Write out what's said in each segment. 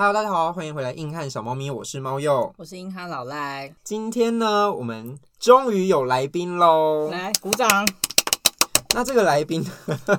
Hello，大家好，欢迎回来硬汉小猫咪，我是猫鼬，我是硬汉老赖。今天呢，我们终于有来宾喽，来鼓掌。那这个来宾，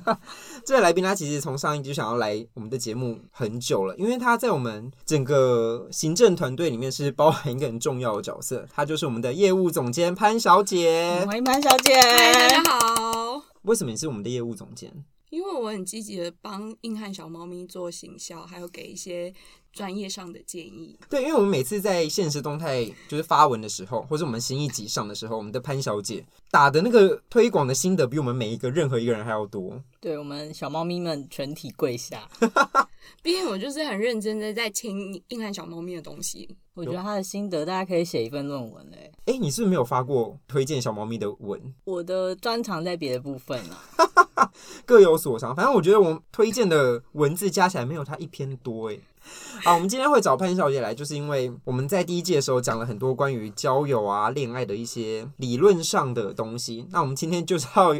这个来宾他其实从上一集就想要来我们的节目很久了，因为他在我们整个行政团队里面是包含一个很重要的角色，他就是我们的业务总监潘小姐。欢迎潘小姐，大家好。为什么你是我们的业务总监？因为我很积极的帮硬汉小猫咪做行销，还有给一些专业上的建议。对，因为我们每次在现实动态就是发文的时候，或者我们新一集上的时候，我们的潘小姐打的那个推广的心得，比我们每一个任何一个人还要多。对，我们小猫咪们全体跪下。毕竟我就是很认真的在听硬汉小猫咪的东西。我觉得他的心得，大家可以写一份论文嘞。哎，你是不是没有发过推荐小猫咪的文？我的专长在别的部分啊。各有所长，反正我觉得我推荐的文字加起来没有他一篇多哎。好，我们今天会找潘小姐来，就是因为我们在第一季的时候讲了很多关于交友啊、恋爱的一些理论上的东西。那我们今天就是要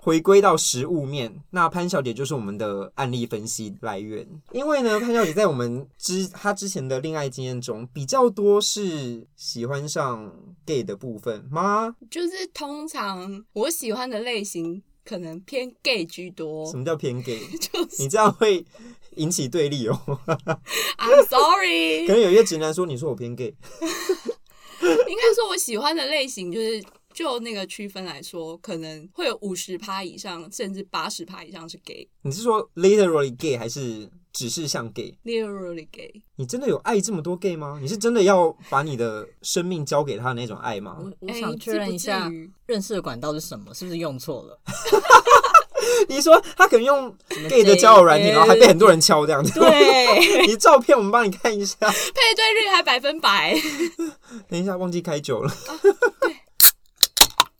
回归到实物面。那潘小姐就是我们的案例分析来源，因为呢，潘小姐在我们之她之前的恋爱经验中比较多是喜欢上 gay 的部分吗？就是通常我喜欢的类型。可能偏 gay 居多。什么叫偏 gay？就是你这样会引起对立哦。I'm sorry。可能有一些直男说，你说我偏 gay。应该说我喜欢的类型就是。就那个区分来说，可能会有五十趴以上，甚至八十趴以上是 gay。你是说 literally gay 还是只是像 gay？literally gay。你真的有爱这么多 gay 吗？你是真的要把你的生命交给他的那种爱吗？我，我想确认一下，认识的管道是什么？是不是用错了？你说他可能用 gay 的交友软体，然后还被很多人敲这样子。对，你照片我们帮你看一下，配对率还百分百。等一下，忘记开酒了。啊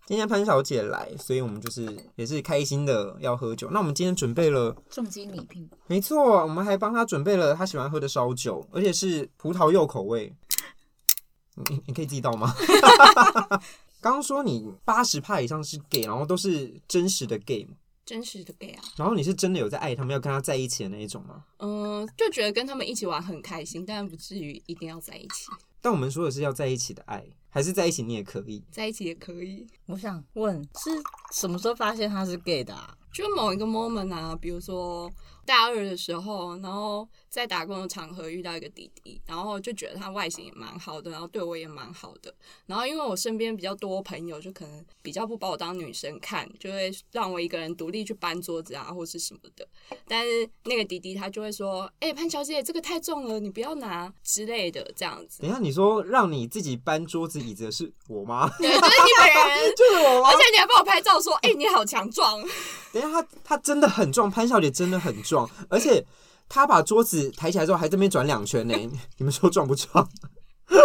今天潘小姐来，所以我们就是也是开心的要喝酒。那我们今天准备了重金礼聘，没错，我们还帮她准备了她喜欢喝的烧酒，而且是葡萄柚口味。你你可以记到吗？刚刚说你八十趴以上是 gay，然后都是真实的 gay，真实的 gay 啊。然后你是真的有在爱他们，要跟他在一起的那一种吗？嗯，就觉得跟他们一起玩很开心，但不至于一定要在一起。但我们说的是要在一起的爱。还是在一起，你也可以在一起也可以。我想问，是什么时候发现他是 gay 的啊？就某一个 moment 啊，比如说大二的时候，然后。在打工的场合遇到一个弟弟，然后就觉得他外形也蛮好的，然后对我也蛮好的。然后因为我身边比较多朋友，就可能比较不把我当女生看，就会让我一个人独立去搬桌子啊，或是什么的。但是那个弟弟他就会说：“哎、欸，潘小姐，这个太重了，你不要拿之类的，这样子。”等一下，你说让你自己搬桌子椅子的是我吗？对，就是你本人，就是我吗？而且你还帮我拍照说：“哎、欸，你好强壮。”等一下，他他真的很壮，潘小姐真的很壮，而且。他把桌子抬起来之后，还这边转两圈呢。你们说撞不撞？而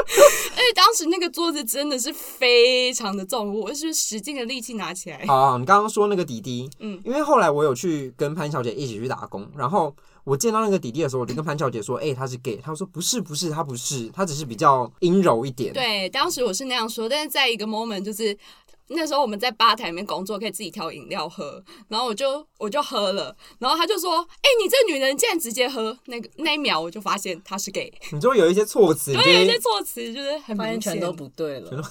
且当时那个桌子真的是非常的重，我是使劲的力气拿起来。好，好，你刚刚说那个弟弟，嗯，因为后来我有去跟潘小姐一起去打工，然后我见到那个弟弟的时候，我就跟潘小姐说：“哎、欸，他是 gay。”他说：“不是，不是，他不是，他只是比较阴柔一点。”对，当时我是那样说，但是在一个 moment 就是。那时候我们在吧台里面工作，可以自己挑饮料喝，然后我就我就喝了，然后他就说：“哎、欸，你这女人竟然直接喝！”那个那一秒我就发现他是 gay。你就会有一些措辞，对，有一些措辞就是很发现全都不对了，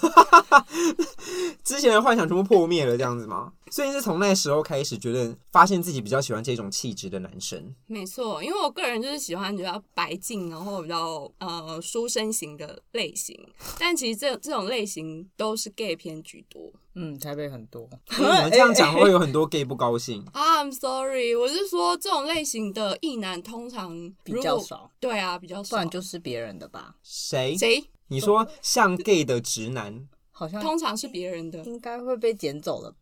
之前的幻想全部破灭了，这样子吗？所以是从那时候开始，觉得发现自己比较喜欢这种气质的男生。没错，因为我个人就是喜欢比较白净，然后比较呃书生型的类型。但其实这这种类型都是 gay 偏居多。嗯，台北很多。你们这样讲 会有很多 gay 不高兴。啊、I'm sorry，我是说这种类型的异男通常比较少。对啊，比较少。不然就是别人的吧？谁？谁？你说像 gay 的直男，好像通常是别人的，应该会被捡走了。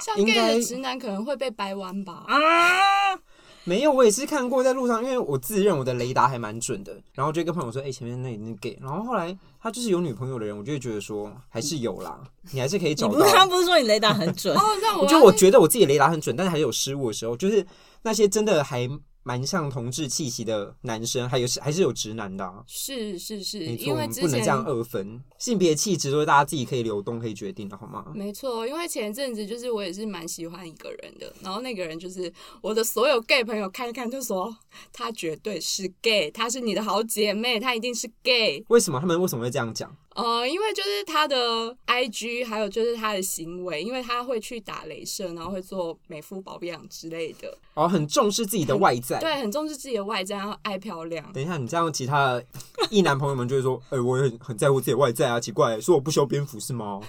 像 gay 的直男可能会被掰弯吧？啊，没有，我也是看过在路上，因为我自认我的雷达还蛮准的，然后就跟朋友说：“哎、欸，前面那已经是 gay。”然后后来他就是有女朋友的人，我就会觉得说还是有啦，你还是可以找到。你刚不是说你雷达很准？哦，那我就我觉得我自己雷达很准，但是还是有失误的时候，就是那些真的还蛮像同志气息的男生，还有是还是有直男的、啊，是是是，因为之前不能这样二分，性别气质都是大家自己可以流动可以决定的，好吗？没错，因为前一阵子就是我也是蛮喜欢一个人的，然后那个人就是我的所有 gay 朋友看一看就说他绝对是 gay，他是你的好姐妹，他一定是 gay。为什么他们为什么会这样讲？呃，因为就是他的 IG，还有就是他的行为，因为他会去打雷射，然后会做美肤保养之类的，哦，很重视自己的外在，对，很重视自己的外在，然后爱漂亮。等一下，你这样，其他的异男朋友们就会说，哎、欸，我也很很在乎自己的外在啊，奇怪，说我不修边幅是吗？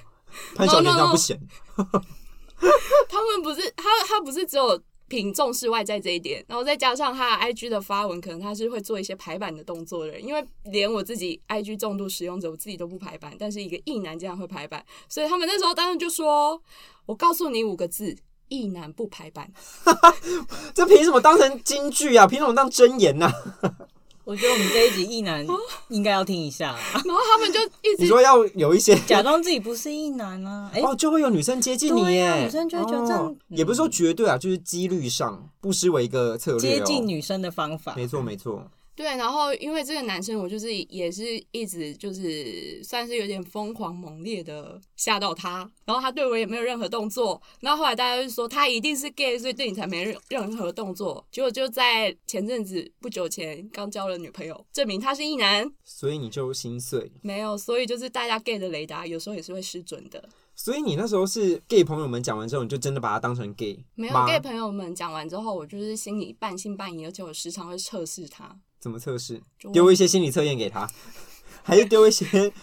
潘小莲这样不行。他们不是，他他不是只有。挺重视外在这一点，然后再加上他 IG 的发文，可能他是会做一些排版的动作的人。因为连我自己 IG 重度使用者，我自己都不排版，但是一个异男竟然会排版，所以他们那时候当时就说：“我告诉你五个字，异男不排版。”这凭什么当成金句啊？凭什么当真言呢、啊？我觉得我们这一集异男应该要听一下，然后他们就一直你说要有一些 假装自己不是异男啊，哎、欸、哦，就会有女生接近你耶，啊、女生就会觉得这样、哦，也不是说绝对啊，就是几率上不失为一个策略、哦，接近女生的方法，没错没错。对，然后因为这个男生，我就是也是一直就是算是有点疯狂猛烈的吓到他，然后他对我也没有任何动作，然后后来大家就说他一定是 gay，所以对你才没任任何动作。结果就在前阵子不久前刚交了女朋友，证明他是一男，所以你就心碎？没有，所以就是大家 gay 的雷达有时候也是会失准的。所以你那时候是 gay 朋友们讲完之后，你就真的把他当成 gay？没有 gay 朋友们讲完之后，我就是心里半信半疑，而且我时常会测试他。怎么测试？丢一些心理测验给他，还是丢一些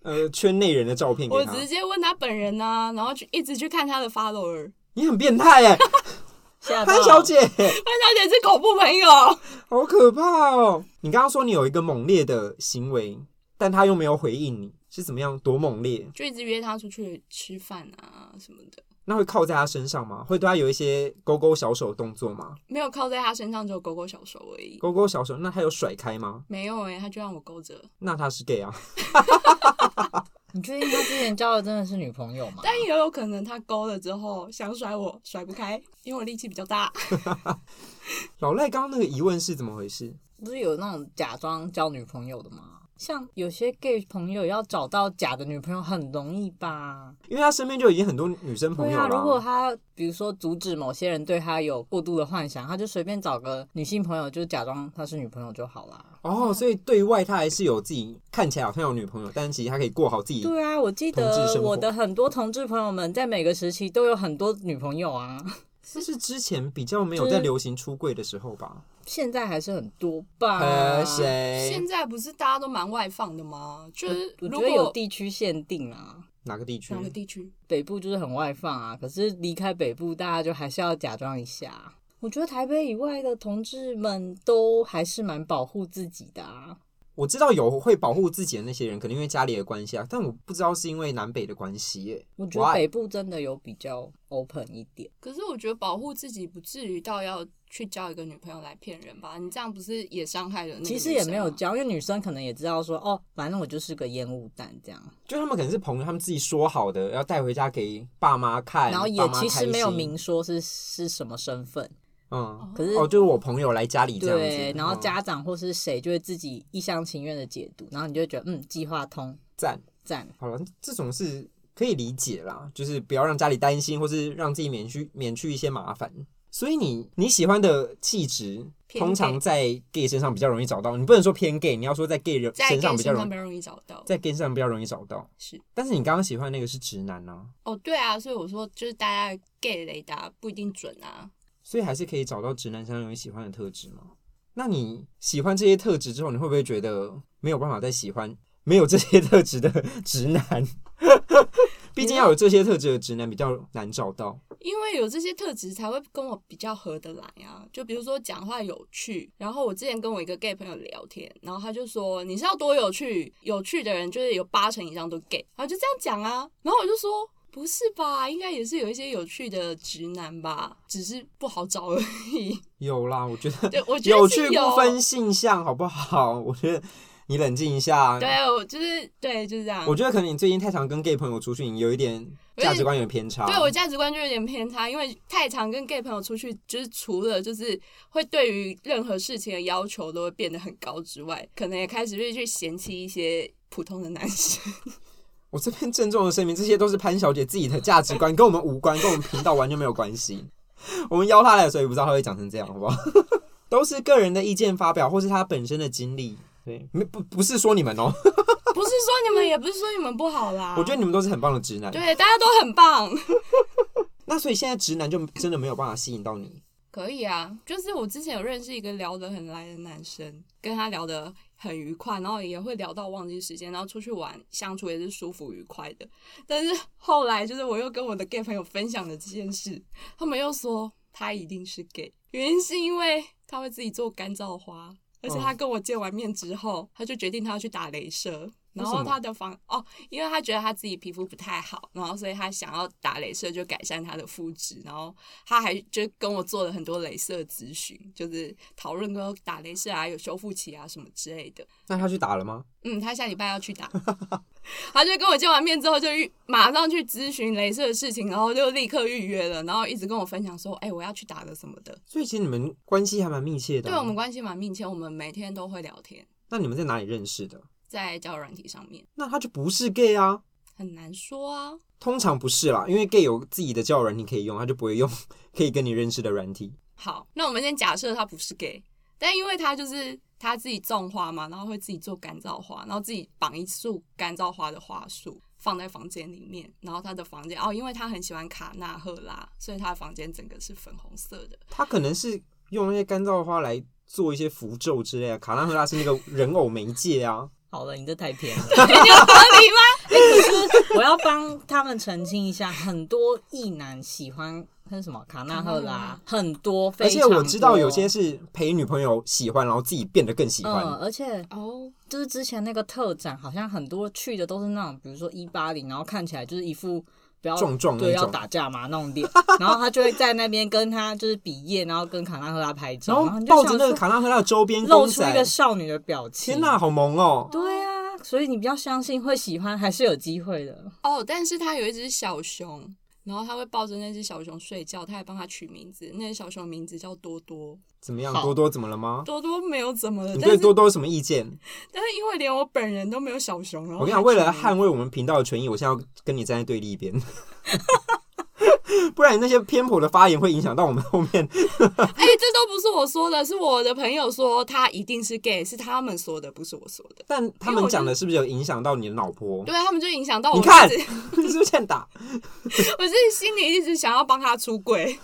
呃圈内人的照片给他？我直接问他本人啊，然后去一直去看他的 follower。你很变态哎，潘小姐，潘小姐是恐怖朋友，好可怕哦！你刚刚说你有一个猛烈的行为，但他又没有回应你，是怎么样？多猛烈？就一直约他出去吃饭啊什么的。那会靠在他身上吗？会对他有一些勾勾小手动作吗？没有靠在他身上，只有勾勾小手而已。勾勾小手，那他有甩开吗？没有哎、欸，他就让我勾着。那他是 gay 啊？你确定他之前交的真的是女朋友吗？但也有可能他勾了之后想甩我，甩不开，因为我力气比较大。老赖刚刚那个疑问是怎么回事？不是有那种假装交女朋友的吗？像有些 gay 朋友要找到假的女朋友很容易吧？因为他身边就已经很多女生朋友了。对啊，如果他比如说阻止某些人对他有过度的幻想，他就随便找个女性朋友，就假装他是女朋友就好啦。哦，所以对外他还是有自己看起来好像有女朋友，但是其实他可以过好自己。对啊，我记得我的很多同志朋友们在每个时期都有很多女朋友啊。这是之前比较没有在流行出柜的时候吧？现在还是很多吧？和谁？现在不是大家都蛮外放的吗？就是我觉得有地区限定啊。哪个地区？哪个地区？北部就是很外放啊，可是离开北部，大家就还是要假装一下。我觉得台北以外的同志们都还是蛮保护自己的啊。我知道有会保护自己的那些人，可能因为家里的关系啊，但我不知道是因为南北的关系耶。我觉得北部真的有比较 open 一点，可是我觉得保护自己不至于到要去交一个女朋友来骗人吧？你这样不是也伤害了那？其实也没有交，因为女生可能也知道说，哦，反正我就是个烟雾弹这样。就他们可能是朋友，他们自己说好的要带回家给爸妈看，然后也其实没有明说是是什么身份。嗯，可是哦，就是我朋友来家里这样子，对，然后家长或是谁就会自己一厢情愿的解读，然后你就会觉得嗯，计划通，赞赞。好了，这种是可以理解啦，就是不要让家里担心，或是让自己免去免去一些麻烦。所以你你喜欢的气质，通常在 gay 身上比较容易找到。你不能说偏 gay，你要说在 gay 人身上比较容易找到，在 gay 身上比较容易找到。是，但是你刚刚喜欢那个是直男啊？哦，对啊，所以我说就是大家 gay 雷达不一定准啊。所以还是可以找到直男相当于喜欢的特质吗？那你喜欢这些特质之后，你会不会觉得没有办法再喜欢没有这些特质的 直男？毕竟要有这些特质的直男比较难找到。因为有这些特质才会跟我比较合得来啊。就比如说讲话有趣，然后我之前跟我一个 gay 朋友聊天，然后他就说，你是要多有趣？有趣的人就是有八成以上都 gay，然后就这样讲啊。然后我就说。不是吧？应该也是有一些有趣的直男吧，只是不好找而已。有啦，我觉得，对，我觉得有 有趣不分性向，好不好？我觉得你冷静一下。对，我就是对，就是这样。我觉得可能你最近太常跟 gay 朋友出去，你有一点价值观有点偏差。对，我价值观就有点偏差，因为太常跟 gay 朋友出去，就是除了就是会对于任何事情的要求都会变得很高之外，可能也开始会去嫌弃一些普通的男生。我这边郑重的声明，这些都是潘小姐自己的价值观，跟我们无关，跟我们频道完全没有关系。我们邀她来的时候也不知道她会讲成这样，好不好？都是个人的意见发表，或是她本身的经历。对，没不不是说你们哦，不是说你们，也不是说你们不好啦。我觉得你们都是很棒的直男，对，大家都很棒。那所以现在直男就真的没有办法吸引到你？可以啊，就是我之前有认识一个聊得很来的男生，跟他聊得很愉快，然后也会聊到忘记时间，然后出去玩相处也是舒服愉快的。但是后来就是我又跟我的 gay 朋友分享了这件事，他们又说他一定是 gay，原因是因为他会自己做干燥花。而且他跟我见完面之后，他就决定他要去打镭射。然后他的房哦，因为他觉得他自己皮肤不太好，然后所以他想要打镭射就改善他的肤质。然后他还就跟我做了很多镭射咨询，就是讨论说打镭射啊，有修复期啊什么之类的。那他去打了吗？嗯，他下礼拜要去打。他就跟我见完面之后就马上去咨询镭射的事情，然后就立刻预约了，然后一直跟我分享说，哎、欸，我要去打了什么的。所以其实你们关系还蛮密切的、啊。对，我们关系蛮密切，我们每天都会聊天。那你们在哪里认识的？在交友软体上面，那他就不是 gay 啊？很难说啊。通常不是啦，因为 gay 有自己的交友软体可以用，他就不会用 可以跟你认识的软体。好，那我们先假设他不是 gay，但因为他就是他自己种花嘛，然后会自己做干燥花，然后自己绑一束干燥花的花束放在房间里面，然后他的房间哦，因为他很喜欢卡纳赫拉，所以他的房间整个是粉红色的。他可能是用那些干燥花来做一些符咒之类的。卡纳赫拉是那个人偶媒介啊。好了，你这太偏了，你有合理吗？哎、欸，可是我要帮他们澄清一下，很多异男喜欢那什么卡纳赫拉，很多，多，而且我知道有些是陪女朋友喜欢，然后自己变得更喜欢。嗯，而且哦，就是之前那个特展，好像很多去的都是那种，比如说一八零，然后看起来就是一副。不要壮壮对，要打架嘛那种脸，然后他就会在那边跟他就是比耶，然后跟卡纳赫拉拍照，然后抱着那个卡纳赫拉的周边，露出一个少女的表情。天哪，好萌哦！对啊，所以你比较相信会喜欢，还是有机会的哦。但是他有一只小熊。然后他会抱着那只小熊睡觉，他还帮他取名字，那只小熊名字叫多多。怎么样？多多怎么了吗？多多没有怎么了。你对多多有什么意见？但是因为连我本人都没有小熊，我跟你讲，为了捍卫我们频道的权益，我现在要跟你站在对立一边。不然你那些偏颇的发言会影响到我们后面。哎、欸，这都不是我说的，是我的朋友说他一定是 gay，是他们说的，不是我说的。但他们讲的是不是有影响到你的老婆？对，他们就影响到我。你看，你是不是欠打？我自己心里一直想要帮他出轨。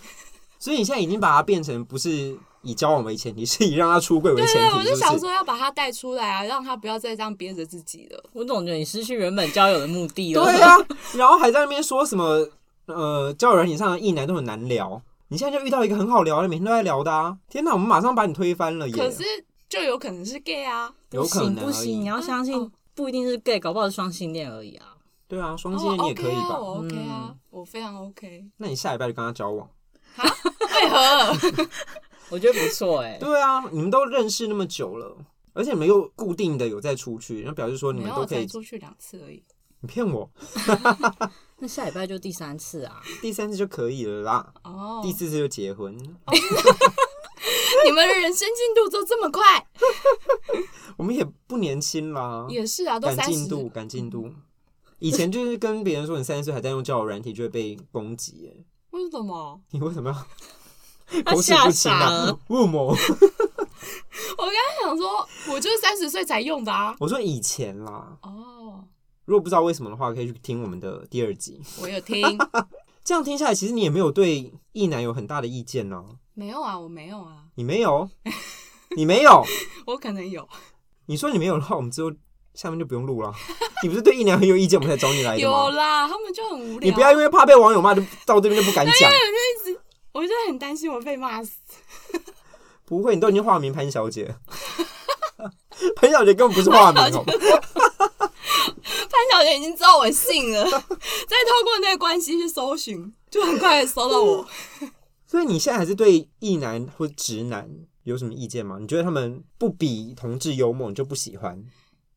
所以你现在已经把他变成不是以交往为前提，是以让他出柜为前提。对，我就想说要把他带出来啊，让他不要再这样憋着自己了。我总觉得你失去原本交友的目的了。对啊，然后还在那边说什么？呃，交友软体上的异男都很难聊，你现在就遇到一个很好聊的，每天都在聊的啊！天哪，我们马上把你推翻了耶！可是就有可能是 gay 啊，有可能不行，你要相信不一定是 gay，搞不好是双性恋而已啊。对啊，双性恋你也可以吧？我 OK 啊，我非常 OK。那你下礼拜就跟他交往？为何？我觉得不错哎。对啊，你们都认识那么久了，而且你们又固定的有在出去，然后表示说你们都可以出去两次而已。你骗我？那下礼拜就第三次啊，第三次就可以了啦。哦，第四次就结婚。你们的人生进度都这么快？我们也不年轻啦。也是啊，都赶进度，赶进度。以前就是跟别人说你三十岁还在用交友软体，就会被攻击。哎，为什么？你为什么要 口齿不清啊？为什么？我刚刚想说，我就是三十岁才用的啊。我说以前啦。哦。如果不知道为什么的话，可以去听我们的第二集。我有听，这样听下来，其实你也没有对异男有很大的意见呢？没有啊，我没有啊。你没有？你没有？我可能有。你说你没有的话，我们之后下面就不用录了。你不是对异男很有意见，我们才找你来的吗？有啦，他们就很无聊。你不要因为怕被网友骂，就到这边就不敢讲。因为一直，我就很担心我被骂死。不会，你都已经化名潘小姐。潘小姐根本不是化名哦。潘小姐已经知道我姓了，再透过那个关系去搜寻，就很快的搜到我。所以你现在还是对异男或直男有什么意见吗？你觉得他们不比同志幽默，你就不喜欢？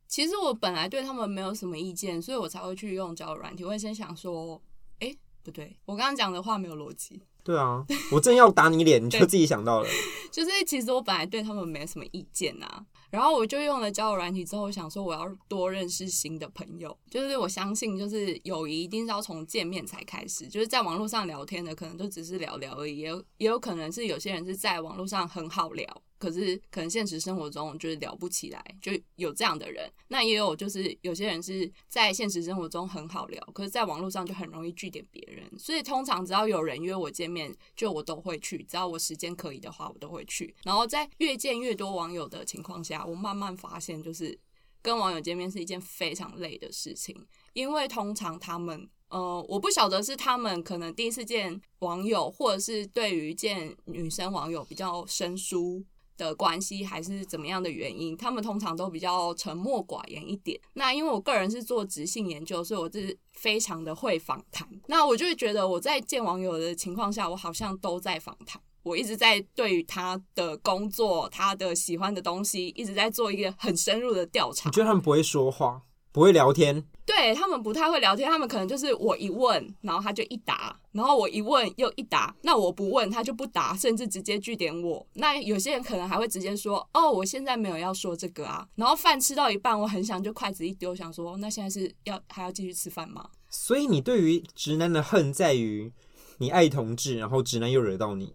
其实我本来对他们没有什么意见，所以我才会去用交友软体。我会先想说，哎、欸，不对，我刚刚讲的话没有逻辑。对啊，我正要打你脸，你就自己想到了。就是其实我本来对他们没什么意见啊，然后我就用了交友软体之后，我想说我要多认识新的朋友。就是我相信，就是友谊一定是要从见面才开始。就是在网络上聊天的，可能就只是聊聊而已，也有也有可能是有些人是在网络上很好聊。可是可能现实生活中就是聊不起来，就有这样的人。那也有就是有些人是在现实生活中很好聊，可是在网络上就很容易句点别人。所以通常只要有人约我见面，就我都会去。只要我时间可以的话，我都会去。然后在越见越多网友的情况下，我慢慢发现，就是跟网友见面是一件非常累的事情，因为通常他们呃，我不晓得是他们可能第一次见网友，或者是对于见女生网友比较生疏。的关系还是怎么样的原因，他们通常都比较沉默寡言一点。那因为我个人是做直性研究，所以我是非常的会访谈。那我就会觉得我在见网友的情况下，我好像都在访谈。我一直在对于他的工作、他的喜欢的东西，一直在做一个很深入的调查。你觉得他们不会说话？不会聊天，对，他们不太会聊天，他们可能就是我一问，然后他就一答，然后我一问又一答，那我不问他就不答，甚至直接据点我。那有些人可能还会直接说，哦，我现在没有要说这个啊。然后饭吃到一半，我很想就筷子一丢，想说，那现在是要还要继续吃饭吗？所以你对于直男的恨在于你爱同志，然后直男又惹到你。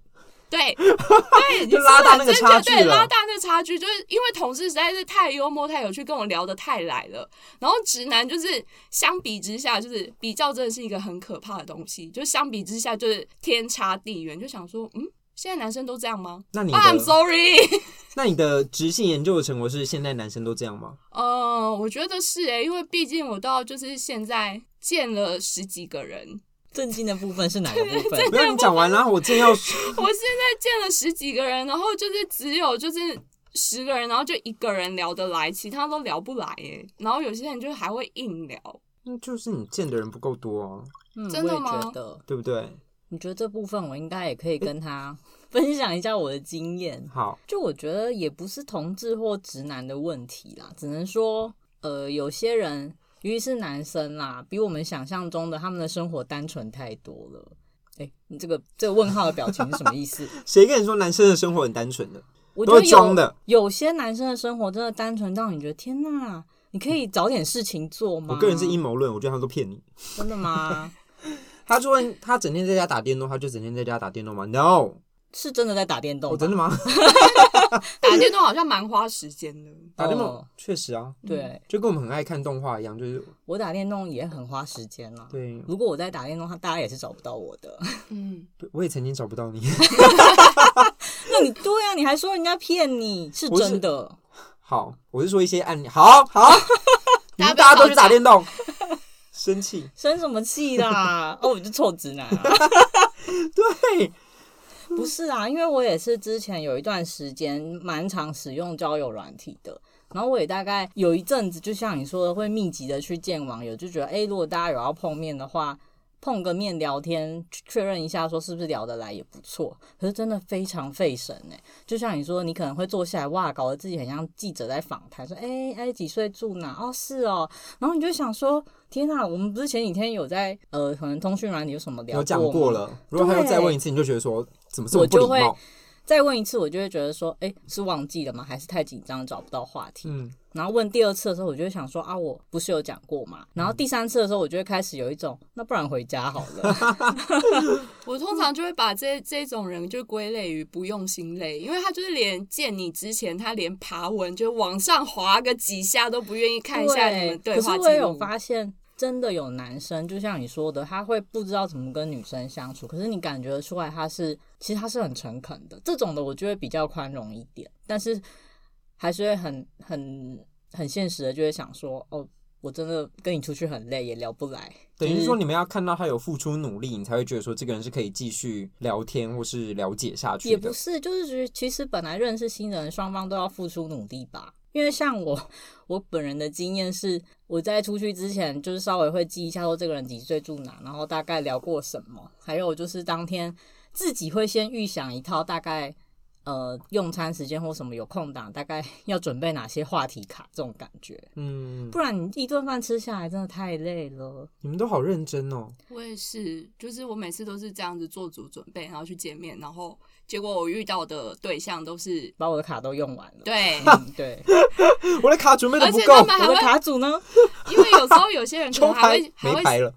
对，对，就拉大那个差距了。对，拉大那个差距，就是因为同事实在是太幽默、太有趣，跟我聊得太来了。然后直男就是相比之下，就是比较真的是一个很可怕的东西。就相比之下，就是天差地远。就想说，嗯，现在男生都这样吗？那你 I'm sorry。那你的直性研究的成果是现在男生都这样吗？呃，我觉得是诶，因为毕竟我到就是现在见了十几个人。震惊的部分是哪个部分？不要你讲完，然后我正要说。我现在见了十几个人，然后就是只有就是十个人，然后就一个人聊得来，其他都聊不来耶。然后有些人就还会硬聊。那就是你见的人不够多啊。嗯，真的吗？我觉得，对不对？你觉得这部分我应该也可以跟他分享一下我的经验。好，就我觉得也不是同志或直男的问题啦，只能说呃，有些人。尤其是男生啦，比我们想象中的他们的生活单纯太多了。哎、欸，你这个这个问号的表情是什么意思？谁跟你说男生的生活很单纯的？我觉得有都是装的。有些男生的生活真的单纯到你觉得天哪，你可以找点事情做吗？我个人是阴谋论，我觉得他们都骗你。真的吗？他说他整天在家打电动，他就整天在家打电动吗？No。是真的在打电动？哦，真的吗？打电动好像蛮花时间的。打电动确实啊，对，就跟我们很爱看动画一样，就是我打电动也很花时间了。对，如果我在打电动，大家也是找不到我的。嗯，对，我也曾经找不到你。那你对啊，你还说人家骗你，是真的。好，我是说一些案例。好好，你们大家都去打电动，生气？生什么气啦？哦，我就臭直男啊！对。不是啊，因为我也是之前有一段时间蛮常使用交友软体的，然后我也大概有一阵子，就像你说的，会密集的去见网友，就觉得，哎，如果大家有要碰面的话，碰个面聊天，确认一下说是不是聊得来也不错。可是真的非常费神哎，就像你说，你可能会坐下来，哇，搞得自己很像记者在访谈，说，哎哎，几岁住哪？哦，是哦，然后你就想说。天呐，我们不是前几天有在呃，可能通讯软体有什么聊过有讲过了。如果他要再问一次，你就觉得说怎么这么不礼貌？我就会再问一次，我就会觉得说，哎、欸，是忘记了吗？还是太紧张找不到话题？嗯。然后问第二次的时候，我就会想说啊，我不是有讲过吗？然后第三次的时候，我就会开始有一种，那不然回家好了。我通常就会把这这种人就归类于不用心类，因为他就是连见你之前，他连爬文就往上滑个几下都不愿意看一下你们对话记录。可是我也有发现。真的有男生，就像你说的，他会不知道怎么跟女生相处。可是你感觉得出来，他是其实他是很诚恳的。这种的，我就会比较宽容一点。但是还是会很很很现实的，就会想说，哦，我真的跟你出去很累，也聊不来。等于说，你们要看到他有付出努力，你才会觉得说这个人是可以继续聊天或是了解下去的。也不是，就是其实本来认识新人，双方都要付出努力吧。因为像我，我本人的经验是，我在出去之前就是稍微会记一下说这个人几岁住哪，然后大概聊过什么，还有就是当天自己会先预想一套大概呃用餐时间或什么有空档，大概 要准备哪些话题卡这种感觉。嗯，不然你一顿饭吃下来真的太累了。你们都好认真哦。我也是，就是我每次都是这样子做足准备，然后去见面，然后结果我遇到的对象都是把我的卡都用完了。对、嗯、对，我的卡准备的不够，我的卡组呢？因为有时候有些人可能还会 还会没牌了。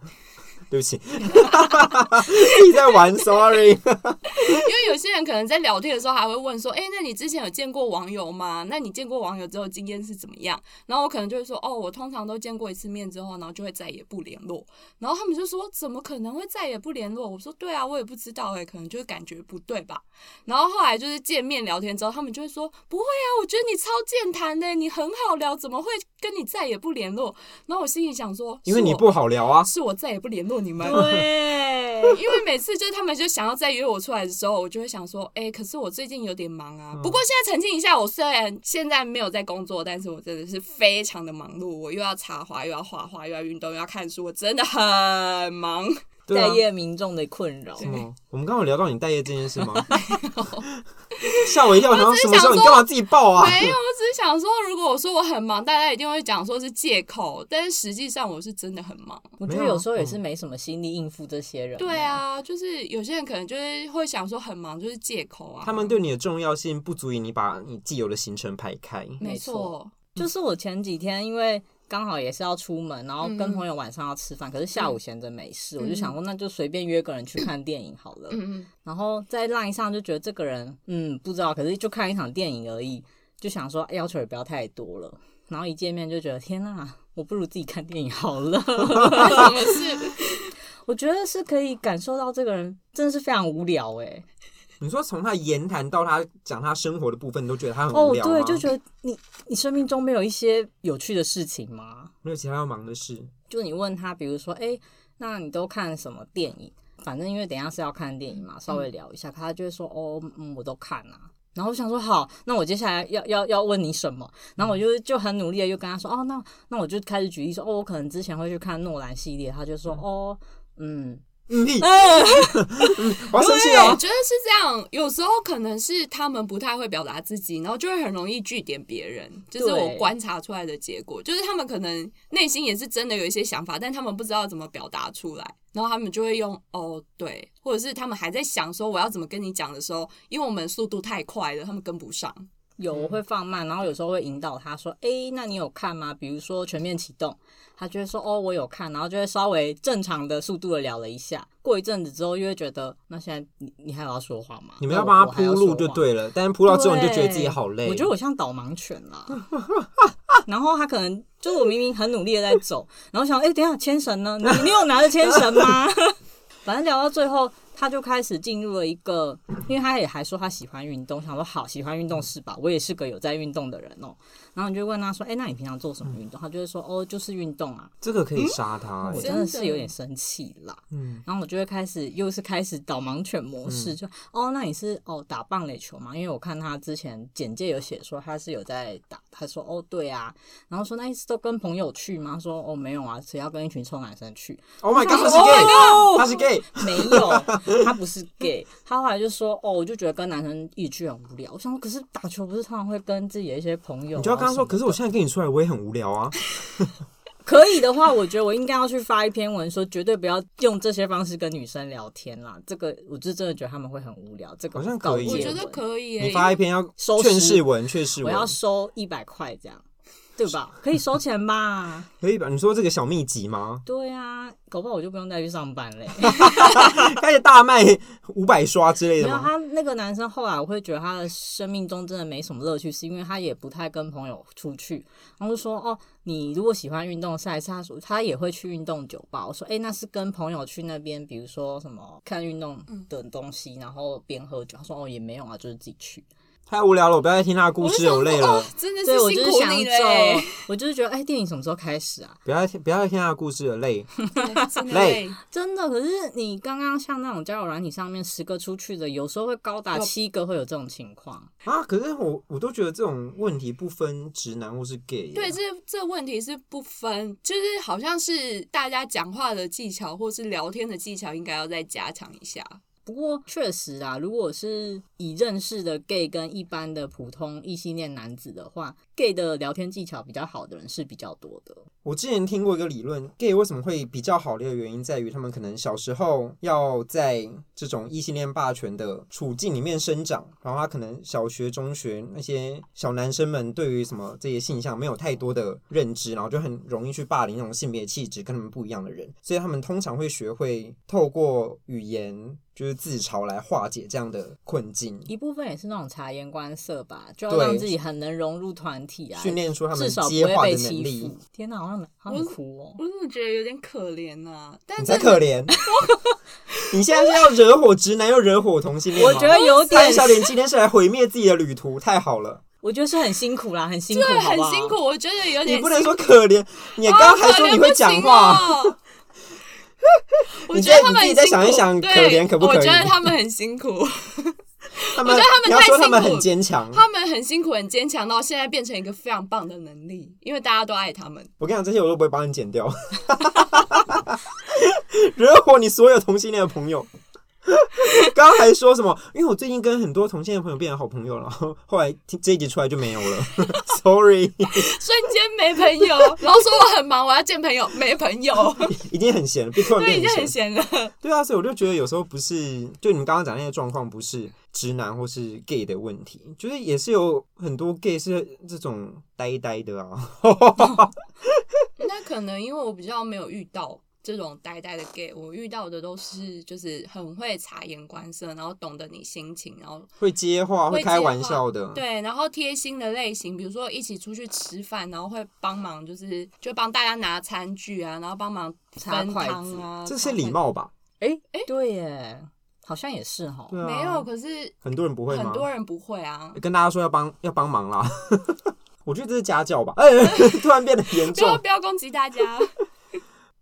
对不起，自己在玩，sorry。因为有些人可能在聊天的时候还会问说：“哎、那你之前有见过网友吗？那你见过网友之后经验是怎么样？”然后我可能就会说：“哦，我通常都见过一次面之后，然后就会再也不联络。”然后他们就说：“怎么可能会再也不联络？”我说：“对啊，我也不知道哎、可能就是感觉不对吧。”然后后来就是见面聊天之后，他们就会说：“不会啊，我觉得你超健谈的，你很好聊，怎么会跟你再也不联络？”然后我心里想说：“因为你不好聊啊，是我再也不联络。”你们对，因为每次就是他们就想要再约我出来的时候，我就会想说，哎、欸，可是我最近有点忙啊。不过现在澄清一下，我虽然现在没有在工作，但是我真的是非常的忙碌，我又要插花，又要画画，又要运动，又要看书，我真的很忙。待业民众的困扰。什么？我们刚刚有聊到你待业这件事吗？吓我一跳！我想说什么时候你干嘛自己报啊？没有，我只是想说，如果我说我很忙，大家一定会讲说是借口，但是实际上我是真的很忙。我觉得有时候也是没什么心力应付这些人。对啊，就是有些人可能就是会想说很忙就是借口啊。他们对你的重要性不足以你把你既有的行程排开。没错，就是我前几天因为。刚好也是要出门，然后跟朋友晚上要吃饭，嗯、可是下午闲着没事，嗯、我就想说那就随便约个人去看电影好了。嗯、然后在 line 上就觉得这个人，嗯，不知道，可是就看一场电影而已，就想说要求也不要太多了。然后一见面就觉得天哪，我不如自己看电影好了。什么事？我觉得是可以感受到这个人真的是非常无聊哎。你说从他言谈到他讲他生活的部分，你都觉得他很无聊？哦，对，就觉得你你生命中没有一些有趣的事情吗？没有其他要忙的事？就你问他，比如说，哎，那你都看什么电影？反正因为等一下是要看电影嘛，稍微聊一下，他就会说，哦，嗯，我都看啊。然后我想说，好，那我接下来要要要问你什么？然后我就就很努力的又跟他说，哦，那那我就开始举例说，哦，我可能之前会去看诺兰系列，他就说，哦，嗯。嗯，我要生气哦！我觉得是这样，有时候可能是他们不太会表达自己，然后就会很容易据点别人。就是我观察出来的结果，就是他们可能内心也是真的有一些想法，但他们不知道怎么表达出来，然后他们就会用哦对，或者是他们还在想说我要怎么跟你讲的时候，因为我们速度太快了，他们跟不上。有我会放慢，然后有时候会引导他说：“哎，那你有看吗？比如说《全面启动》。”他就会说：“哦，我有看。”然后就会稍微正常的速度的聊了一下。过一阵子之后，又会觉得：“那现在你你还有要说话吗？”你们要帮他铺路就对了，但是铺到之后你就觉得自己好累。我觉得我像导盲犬啦。然后他可能就是我明明很努力的在走，然后想：“哎，等一下牵绳呢？你你有拿着牵绳吗？” 反正聊到最后。他就开始进入了一个，因为他也还说他喜欢运动，想说好喜欢运动是吧？我也是个有在运动的人哦。然后你就问他说：“哎、欸，那你平常做什么运动？”他就会说：“哦，就是运动啊。”这个可以杀他、欸，我真的是有点生气啦。嗯，然后我就会开始又是开始导盲犬模式，就哦，那你是哦打棒垒球吗？因为我看他之前简介有写说他是有在打，他说哦对啊，然后说那一次都跟朋友去吗？说哦没有啊，只要跟一群臭男生去。Oh my god，他是 gay，他是 gay，没有，他不是 gay。他后来就说哦，我就觉得跟男生一起去很无聊。我想说，可是打球不是通常会跟自己的一些朋友？他说：“可是我现在跟你出来，我也很无聊啊。可以的话，我觉得我应该要去发一篇文，说绝对不要用这些方式跟女生聊天啦。这个，我就真的觉得他们会很无聊。这个好像可以，我觉得可以。你发一篇要收劝世文，劝世文，我要收一百块这样。”对吧？可以收钱吧？可以吧？你说这个小秘籍吗？对啊，搞不好我就不用再去上班嘞。开始大卖五百刷之类的吗？他那个男生后来我会觉得他的生命中真的没什么乐趣，是因为他也不太跟朋友出去。然后就说：“哦，你如果喜欢运动，下一次他说他也会去运动酒吧。”我说：“哎，那是跟朋友去那边，比如说什么看运动的东西，然后边喝酒。”他说：“哦，也没有啊，就是自己去。”太无聊了，我不要再听他的故事，我累了。真的是辛苦你了。我就是觉得，哎，电影什么时候开始啊？不要不要再听他的故事了，累，累，真的。可是你刚刚像那种交友软体上面十个出去的，有时候会高达七个会有这种情况啊。可是我我都觉得这种问题不分直男或是 gay。对，这这问题是不分，就是好像是大家讲话的技巧或是聊天的技巧应该要再加强一下。不过确实啊，如果是以认识的 gay 跟一般的普通异性恋男子的话，gay 的聊天技巧比较好的人是比较多的。我之前听过一个理论，gay 为什么会比较好的原因在于他们可能小时候要在这种异性恋霸权的处境里面生长，然后他可能小学、中学那些小男生们对于什么这些性向没有太多的认知，然后就很容易去霸凌那种性别气质跟他们不一样的人，所以他们通常会学会透过语言。就是自嘲来化解这样的困境，一部分也是那种察言观色吧，就要让自己很能融入团体啊，训练出他们接话的能能力。天哪，好像好很哭哦！我怎么觉得有点可怜呢、啊？但你才可怜！你现在是要惹火直男又惹火同性恋？我觉得有点。潘小莲今天是来毁灭自己的旅途，太好了。我觉得是很辛苦啦，很辛苦？很辛苦。我觉得有点。你不能说可怜，你刚刚还说你会讲话。我觉得他们你再想一想，可怜可不可以？我觉得他们很辛苦。他们我觉得他们太辛苦，他们很坚强，他们很辛苦，很坚强，到现在变成一个非常棒的能力，因为大家都爱他们。我跟你讲，这些我都不会帮你剪掉，惹火你所有同性恋的朋友。刚刚还说什么？因为我最近跟很多同性的朋友变成好朋友了，然 后后来这一集出来就没有了，sorry，瞬间没朋友，然后说我很忙，我要见朋友，没朋友，已经很闲了，已经很闲了。对啊，所以我就觉得有时候不是，就你们刚刚讲那些状况，不是直男或是 gay 的问题，就是也是有很多 gay 是这种呆呆的啊。那可能因为我比较没有遇到。这种呆呆的 gay，我遇到的都是就是很会察言观色，然后懂得你心情，然后会接话、会开玩笑的，对，然后贴心的类型，比如说一起出去吃饭，然后会帮忙，就是就帮大家拿餐具啊，然后帮忙分汤啊，这是礼貌吧？哎哎，对耶，好像也是哈，啊、没有，可是很多人不会吗？很多人不会啊，跟大家说要帮要帮忙啦，我觉得这是家教吧？哎，突然变得严重，不要不要攻击大家。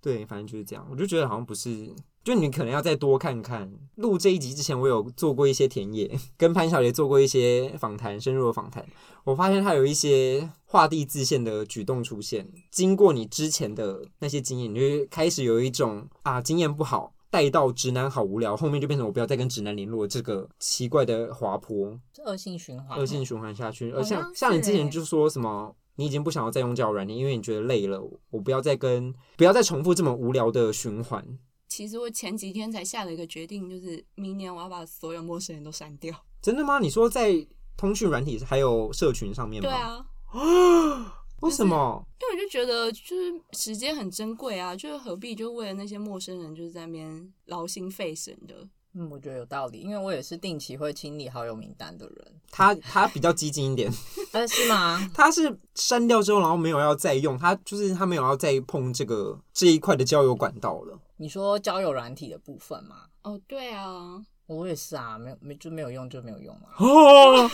对，反正就是这样。我就觉得好像不是，就你可能要再多看看。录这一集之前，我有做过一些田野，跟潘小姐做过一些访谈，深入的访谈。我发现他有一些画地自限的举动出现。经过你之前的那些经验，你就开始有一种啊，经验不好，带到直男好无聊，后面就变成我不要再跟直男联络这个奇怪的滑坡，恶性循环，恶性循环下去。而像像你之前就说什么？你已经不想要再用交友软件，因为你觉得累了。我不要再跟，不要再重复这么无聊的循环。其实我前几天才下了一个决定，就是明年我要把所有陌生人都删掉。真的吗？你说在通讯软体还有社群上面吗？对啊。为什么？因为我就觉得就是时间很珍贵啊，就是何必就为了那些陌生人就是在那边劳心费神的。嗯，我觉得有道理，因为我也是定期会清理好友名单的人。他他比较激进一点，呃，是吗？他是删掉之后，然后没有要再用，他就是他没有要再碰这个这一块的交友管道了。你说交友软体的部分吗？哦，对啊，我也是啊，没有没就没有用就没有用嘛。哦，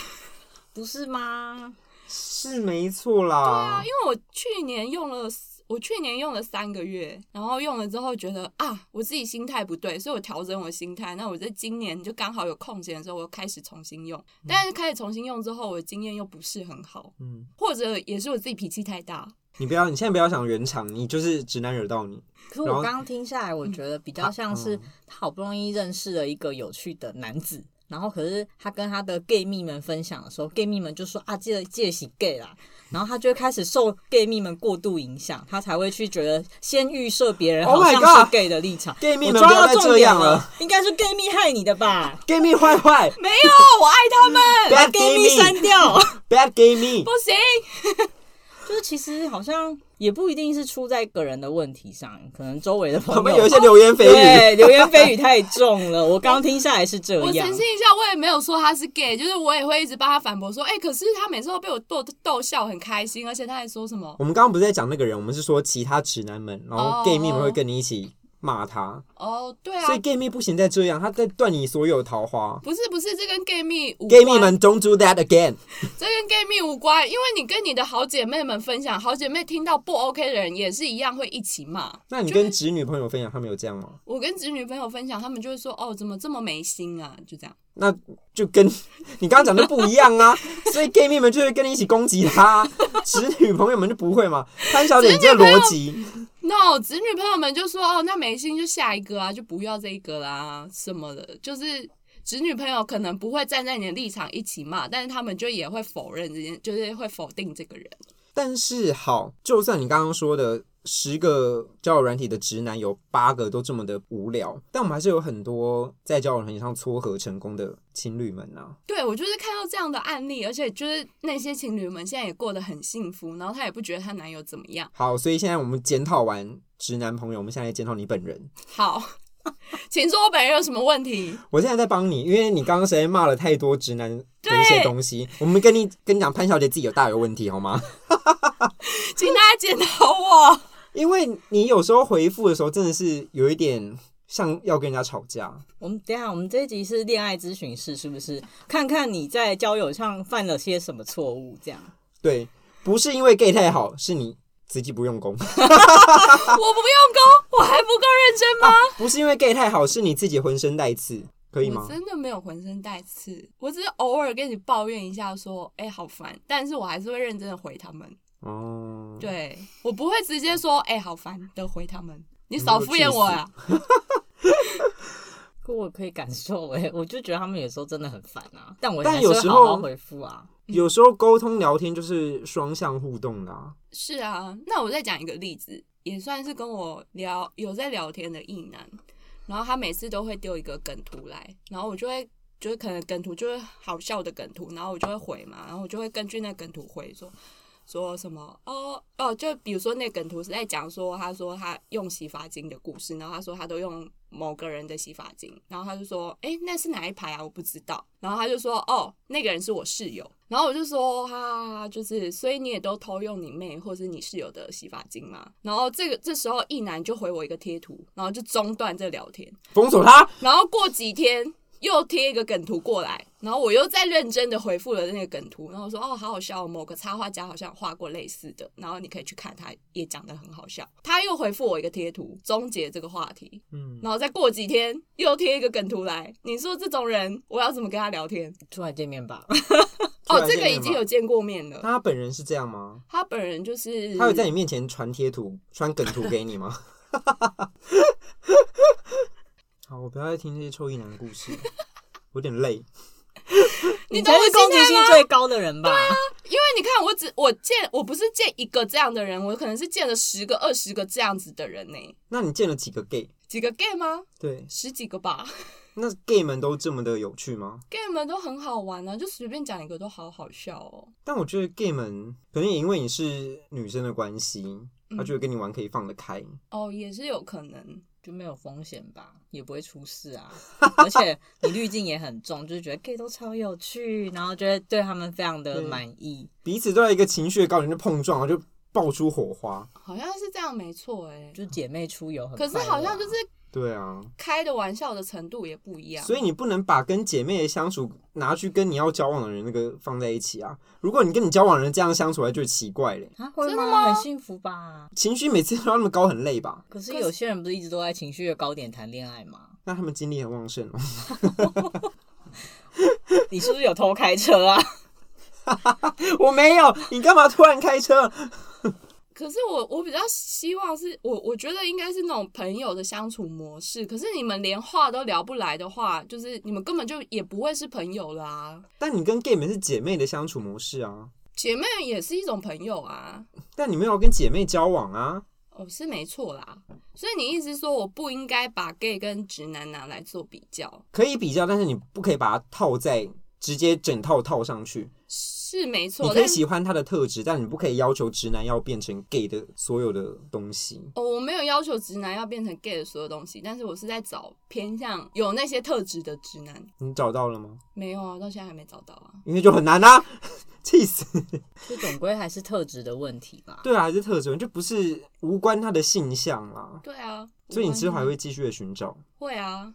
不是吗？是没错啦。对啊，因为我去年用了。我去年用了三个月，然后用了之后觉得啊，我自己心态不对，所以我调整我心态。那我在今年就刚好有空闲的时候，我又开始重新用。但是开始重新用之后，我的经验又不是很好，嗯，或者也是我自己脾气太大。你不要，你现在不要想圆场，你就是直男惹到你。可是我刚刚听下来，我觉得比较像是他好不容易认识了一个有趣的男子，然后可是他跟他的 gay 蜜们分享的时候，gay 蜜们就说啊，记得记得洗 gay 啦。然后他就会开始受 gay 蜜们过度影响，他才会去觉得先预设别人好像是 gay 的立场。gay 蜜们不要再这样了，应该是 gay 蜜害你的吧？gay 蜜坏坏，没有，我爱他们。把 gay 蜜删掉，bad gay 蜜 不行。就是其实好像也不一定是出在个人的问题上，可能周围的朋友 们有一些流言蜚语，对，流言蜚语太重了。我刚刚听下来是这样。我澄清一下，我也没有说他是 gay，就是我也会一直帮他反驳说，哎、欸，可是他每次都被我逗逗笑，很开心，而且他还说什么？我们刚刚不是在讲那个人，我们是说其他直男们，然后 gay 蜜们会跟你一起。骂他哦，oh, 对啊，所以 gay 蜜不行再这样，他在断你所有桃花。不是不是，这跟 gay 蜜无关。gay 蜜们 don't do that again。这跟 gay 蜜无关，因为你跟你的好姐妹们分享，好姐妹听到不 OK 的人也是一样会一起骂。那你跟侄女朋友分享，他们有这样吗？我跟侄女朋友分享，他们就会说哦，怎么这么没心啊？就这样。那就跟你刚刚讲的不一样啊，所以 gay 蜜们就会跟你一起攻击他，直女朋友们就不会嘛？潘小姐，你这逻辑。No，子女朋友们就说哦，那没心就下一个啊，就不要这一个啦什么的，就是子女朋友可能不会站在你的立场一起骂，但是他们就也会否认这件，就是会否定这个人。但是好，就算你刚刚说的。十个交友软体的直男有八个都这么的无聊，但我们还是有很多在交友软体上撮合成功的情侣们呢、啊。对，我就是看到这样的案例，而且就是那些情侣们现在也过得很幸福，然后她也不觉得她男友怎么样。好，所以现在我们检讨完直男朋友，我们现在来检讨你本人。好，请说我本人有什么问题？我现在在帮你，因为你刚刚实在骂了太多直男的一些东西。我们跟你跟你讲，潘小姐自己有大有问题，好吗？请大家检讨我。因为你有时候回复的时候，真的是有一点像要跟人家吵架。我们等一下，我们这一集是恋爱咨询室，是不是？看看你在交友上犯了些什么错误，这样。对，不是因为 gay 太好，是你自己不用功。我不用功，我还不够认真吗？啊，不是因为 gay 太好，是你自己浑身带刺，可以吗？我真的没有浑身带刺，我只是偶尔跟你抱怨一下，说，哎，好烦，但是我还是会认真的回他们。哦，对，我不会直接说，哎、欸，好烦的回他们，你少敷衍我呀、啊。可我可以感受，哎，我就觉得他们有时候真的很烦啊，但我但有时候回复啊，有时候沟通聊天就是双向互动的啊。是啊，那我再讲一个例子，也算是跟我聊有在聊天的异男，然后他每次都会丢一个梗图来，然后我就会就是可能梗图就是好笑的梗图，然后我就会回嘛，然后我就会根据那梗图回说。说什么？哦哦，就比如说那梗图是在讲说，他说他用洗发精的故事，然后他说他都用某个人的洗发精，然后他就说，哎，那是哪一排啊？我不知道。然后他就说，哦，那个人是我室友。然后我就说，哈，就是，所以你也都偷用你妹或是你室友的洗发精嘛？然后这个这时候，一男就回我一个贴图，然后就中断这聊天，封锁他。然后过几天。又贴一个梗图过来，然后我又再认真的回复了那个梗图，然后我说哦，好好笑，某个插画家好像画过类似的，然后你可以去看，他也讲的很好笑。他又回复我一个贴图，终结这个话题。嗯，然后再过几天又贴一个梗图来，你说这种人我要怎么跟他聊天？出来见面吧。哦，这个已经有见过面了。他本人是这样吗？他本人就是他有在你面前传贴图、传梗图给你吗？好，我不要再听这些臭异男的故事，有点累。你才是攻击性最高的人吧？对啊，因为你看，我只我见我不是见一个这样的人，我可能是见了十个、二十个这样子的人呢。那你见了几个 gay？几个 gay 吗？对，十几个吧。那 gay 们都这么的有趣吗？gay 们都很好玩啊，就随便讲一个都好好笑哦。但我觉得 gay 们可能也因为你是女生的关系，他觉得跟你玩可以放得开。嗯。哦，也是有可能。就没有风险吧，也不会出事啊。而且你滤镜也很重，就是觉得 gay 都超有趣，然后觉得对他们非常的满意，彼此都在一个情绪的高点就碰撞，然后就爆出火花。好像是这样，没错，哎，就姐妹出游很，可是好像就是。对啊，开的玩笑的程度也不一样，所以你不能把跟姐妹的相处拿去跟你要交往的人那个放在一起啊。如果你跟你交往的人这样相处，还就奇怪嘞。啊，会吗？很幸福吧？情绪每次都要那么高，很累吧？可是有些人不是一直都在情绪的高点谈恋爱吗？那他们精力很旺盛哦。你是不是有偷开车啊？我没有，你干嘛突然开车？可是我我比较希望是我我觉得应该是那种朋友的相处模式。可是你们连话都聊不来的话，就是你们根本就也不会是朋友啦。但你跟 gay 们是姐妹的相处模式啊，姐妹也是一种朋友啊。但你没有跟姐妹交往啊？哦，是没错啦。所以你意思说我不应该把 gay 跟直男拿来做比较？可以比较，但是你不可以把它套在直接整套套上去。是没错，你可以喜欢他的特质，但你不可以要求直男要变成 gay 的所有的东西。哦，我没有要求直男要变成 gay 的所有东西，但是我是在找偏向有那些特质的直男。你找到了吗？没有啊，到现在还没找到啊。因为就很难啊，气死！这总归还是特质的问题吧？对啊，还是特质，就不是无关他的性向啦。对啊，所以你之后还会继续的寻找？会啊，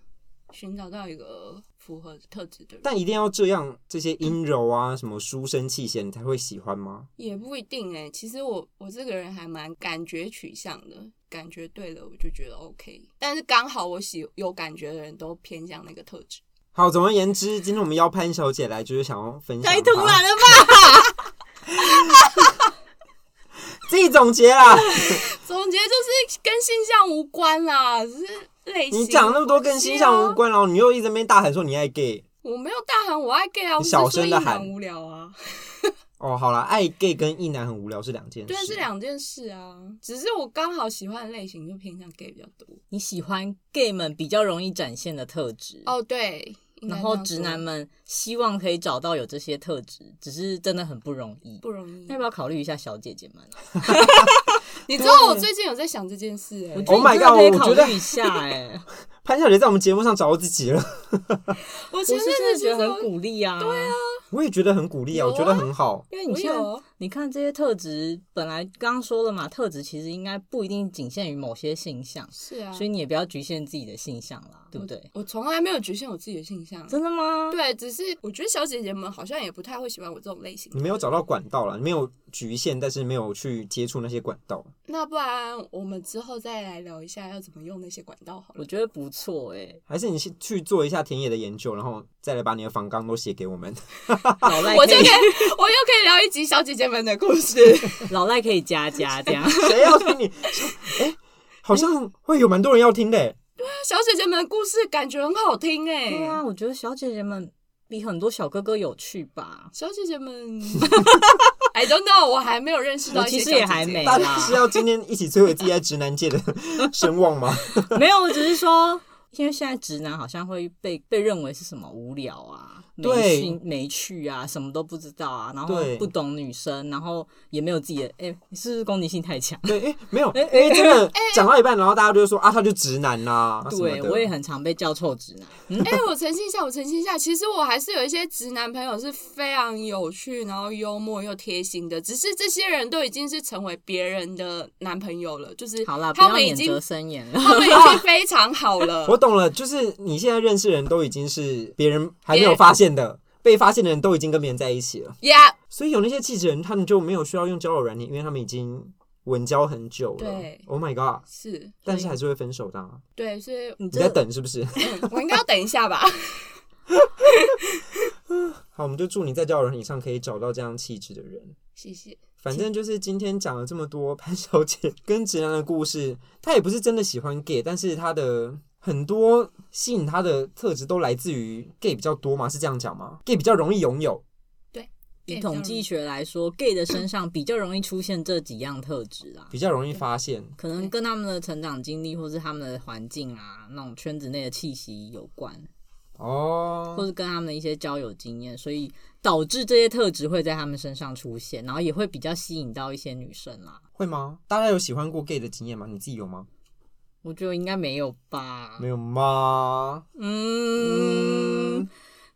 寻找到一个。符合特质的人，但一定要这样，这些阴柔啊，什么书生气息，你才会喜欢吗？也不一定哎、欸。其实我我这个人还蛮感觉取向的，感觉对了我就觉得 OK。但是刚好我喜有感觉的人都偏向那个特质。好，总而言之，今天我们邀潘小姐来，就是想要分享。太突然了吧！自己总结啦。总结就是跟性向无关啦，只是类型。你讲那么多跟星象无关，然后你又一直边大喊说你爱 gay。我没有大喊我爱 gay 啊，我小声的喊。无聊啊。哦，好了，爱 gay 跟一男很无聊是两件事。对，是两件事啊。只是我刚好喜欢的类型就偏向 gay 比较多。你喜欢 gay 们比较容易展现的特质。哦，对。然后直男们希望可以找到有这些特质，只是真的很不容易。不容易。要不要考虑一下小姐姐们？你知道我最近有在想这件事哎、欸。Oh my god！我觉得考虑一下哎、欸。潘小姐在我们节目上找到自己了。我其实真的觉得很鼓励啊。对啊。我也觉得很鼓励啊，我觉得很好。因为你现在你看这些特质，本来刚刚说了嘛，特质其实应该不一定仅限于某些性向。是啊。所以你也不要局限自己的性向啦，对不对？我从来没有局限我自己的性向。真的吗？对，只是我觉得小姐姐们好像也不太会喜欢我这种类型。你没有找到管道了，你没有局限，但是没有去接触那些管道。那不然我们之后再来聊一下要怎么用那些管道好了。我觉得不错哎、欸。还是你去去做一下田野的研究，然后再来把你的访纲都写给我们。我就可以，我又可以聊一集小姐姐们的故事。老赖可以加加这样。谁要听你？哎、欸，好像会有蛮多人要听的。对啊，小姐姐们的故事感觉很好听哎。对啊，我觉得小姐姐们比很多小哥哥有趣吧。小姐姐们，I don't know，我还没有认识到一些姐姐。其实也还没。大家是要今天一起摧毁自己在直男界的声望吗？没有，我只是说。因为现在直男好像会被被认为是什么无聊啊，没趣没趣啊，什么都不知道啊，然后不懂女生，然后也没有自己的，哎、欸，你是不是攻击性太强？对，哎、欸，没有，哎、欸，哎、欸，真的讲到一半，然后大家就说啊，他就直男呐、啊。对，我也很常被叫臭直男。哎、欸，我澄清一下，我澄清一下，其实我还是有一些直男朋友是非常有趣，然后幽默又贴心的，只是这些人都已经是成为别人的男朋友了，就是好了，他们已经免责声言了，他们已经非常好了。我懂了，就是你现在认识人都已经是别人还没有发现的，被发现的人都已经跟别人在一起了。Yeah，所以有那些气质人，他们就没有需要用交友软件，因为他们已经稳交很久了。对，Oh my god，是，但是还是会分手的、啊。对，所以你在等是不是？嗯、我应该要等一下吧。好，我们就祝你在交友软件上可以找到这样气质的人。谢谢。反正就是今天讲了这么多潘小姐 跟直男的故事，她也不是真的喜欢 gay，但是她的很多吸引他的特质都来自于 gay 比较多嘛，是这样讲吗？gay 比较容易拥有。对，以统计学来说，gay 的身上比较容易出现这几样特质啊，比较容易发现，可能跟他们的成长经历或是他们的环境啊，那种圈子内的气息有关。哦，或是跟他们的一些交友经验，所以导致这些特质会在他们身上出现，然后也会比较吸引到一些女生啦。会吗？大家有喜欢过 gay 的经验吗？你自己有吗？我觉得应该没有吧。没有吗？嗯。嗯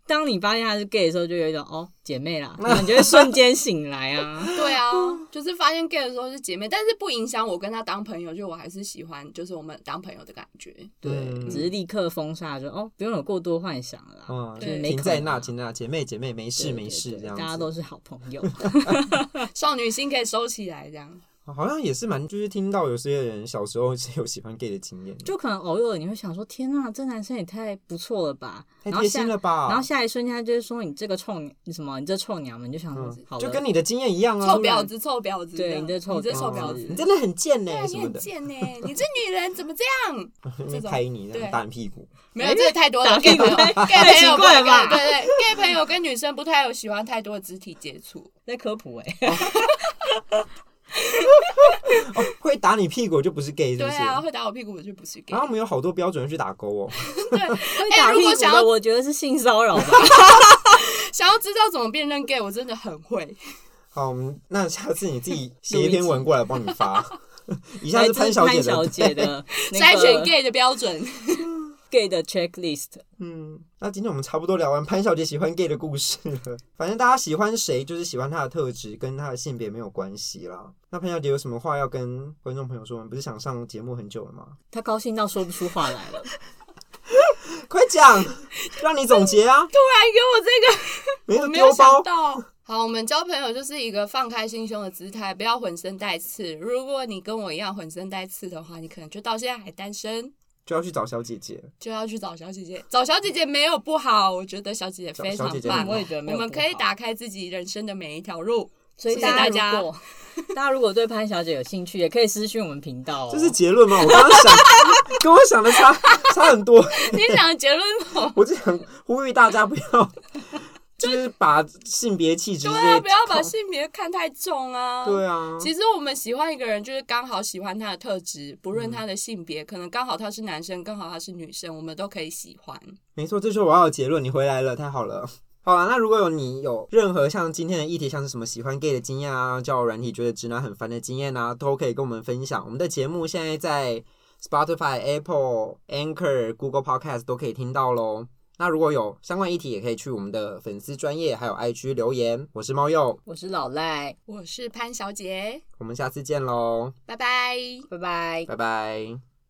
当你发现他是 gay 的时候，就有一种哦姐妹啦，你就会瞬间醒来啊。对啊，就是发现 gay 的时候是姐妹，但是不影响我跟他当朋友，就我还是喜欢，就是我们当朋友的感觉。对，嗯、只是立刻封杀，就哦不用有过多幻想了啦。嗯，对，停在那，停在那，姐妹姐妹没事没事这样，大家都是好朋友，少女心可以收起来这样。好像也是蛮，就是听到有些人小时候是有喜欢 gay 的经验，就可能偶尔你会想说，天呐，这男生也太不错了吧，太贴心了吧，然后下一瞬间他就是说你这个臭你什么，你这臭娘们，你就想说，嗯、就跟你的经验一样啊，臭婊子，臭婊子，对，你这臭，你这臭婊子，你真的很贱呢、欸，你很贱呢、欸，你这女人怎么这样？这种拍你，打你屁股，没有，这个太多了，gay 朋友，gay 朋友不对吧？对对，gay 朋友跟女生不太有喜欢太多的肢体接触，在科普哎、欸。哦，会打你屁股就不是 gay，是不是？对啊，会打我屁股的就不是 gay。然后我们有好多标准去打勾哦。对，会打屁股的，我觉得是性骚扰吧。想要知道怎么辨认 gay，我真的很会。好，那下次你自己写一篇文过来，帮你发。以下是潘小姐的筛选 gay 的标准。Gay 的 checklist，嗯，那今天我们差不多聊完潘小姐喜欢 gay 的故事了。反正大家喜欢谁，就是喜欢他的特质，跟他的性别没有关系啦。那潘小姐有什么话要跟观众朋友说吗？不是想上节目很久了吗？她高兴到说不出话来了，快讲，让你总结啊！突然给我这个，没 我没有想到。好，我们交朋友就是一个放开心胸的姿态，不要浑身带刺。如果你跟我一样浑身带刺的话，你可能就到现在还单身。就要去找小姐姐，就要去找小姐姐。找小姐姐没有不好，我觉得小姐姐非常棒。我也觉得没有。我们可以打开自己人生的每一条路。所以谢谢大家如果 大家如果对潘小姐有兴趣，也可以私讯我们频道哦。这是结论吗？我刚刚想 跟我想的差差很多。你想的结论吗？我就想呼吁大家不要，就是把性别气质，对啊，不要把性别看太重啊。对啊，其实我们喜欢一个人，就是刚好喜欢他的特质，不论他的性别，嗯、可能刚好他是男生，刚好他是女生，我们都可以喜欢。没错，这就是我要的结论。你回来了，太好了。好了，那如果有你有任何像今天的议题，像是什么喜欢 gay 的经验啊，交友软体觉得直男很烦的经验啊，都可以跟我们分享。我们的节目现在在 Spotify、Apple、Anchor、Google Podcast 都可以听到喽。那如果有相关议题，也可以去我们的粉丝专业还有 IG 留言。我是猫鼬，我是老赖，我是潘小姐，我们下次见喽，拜拜，拜拜，拜拜。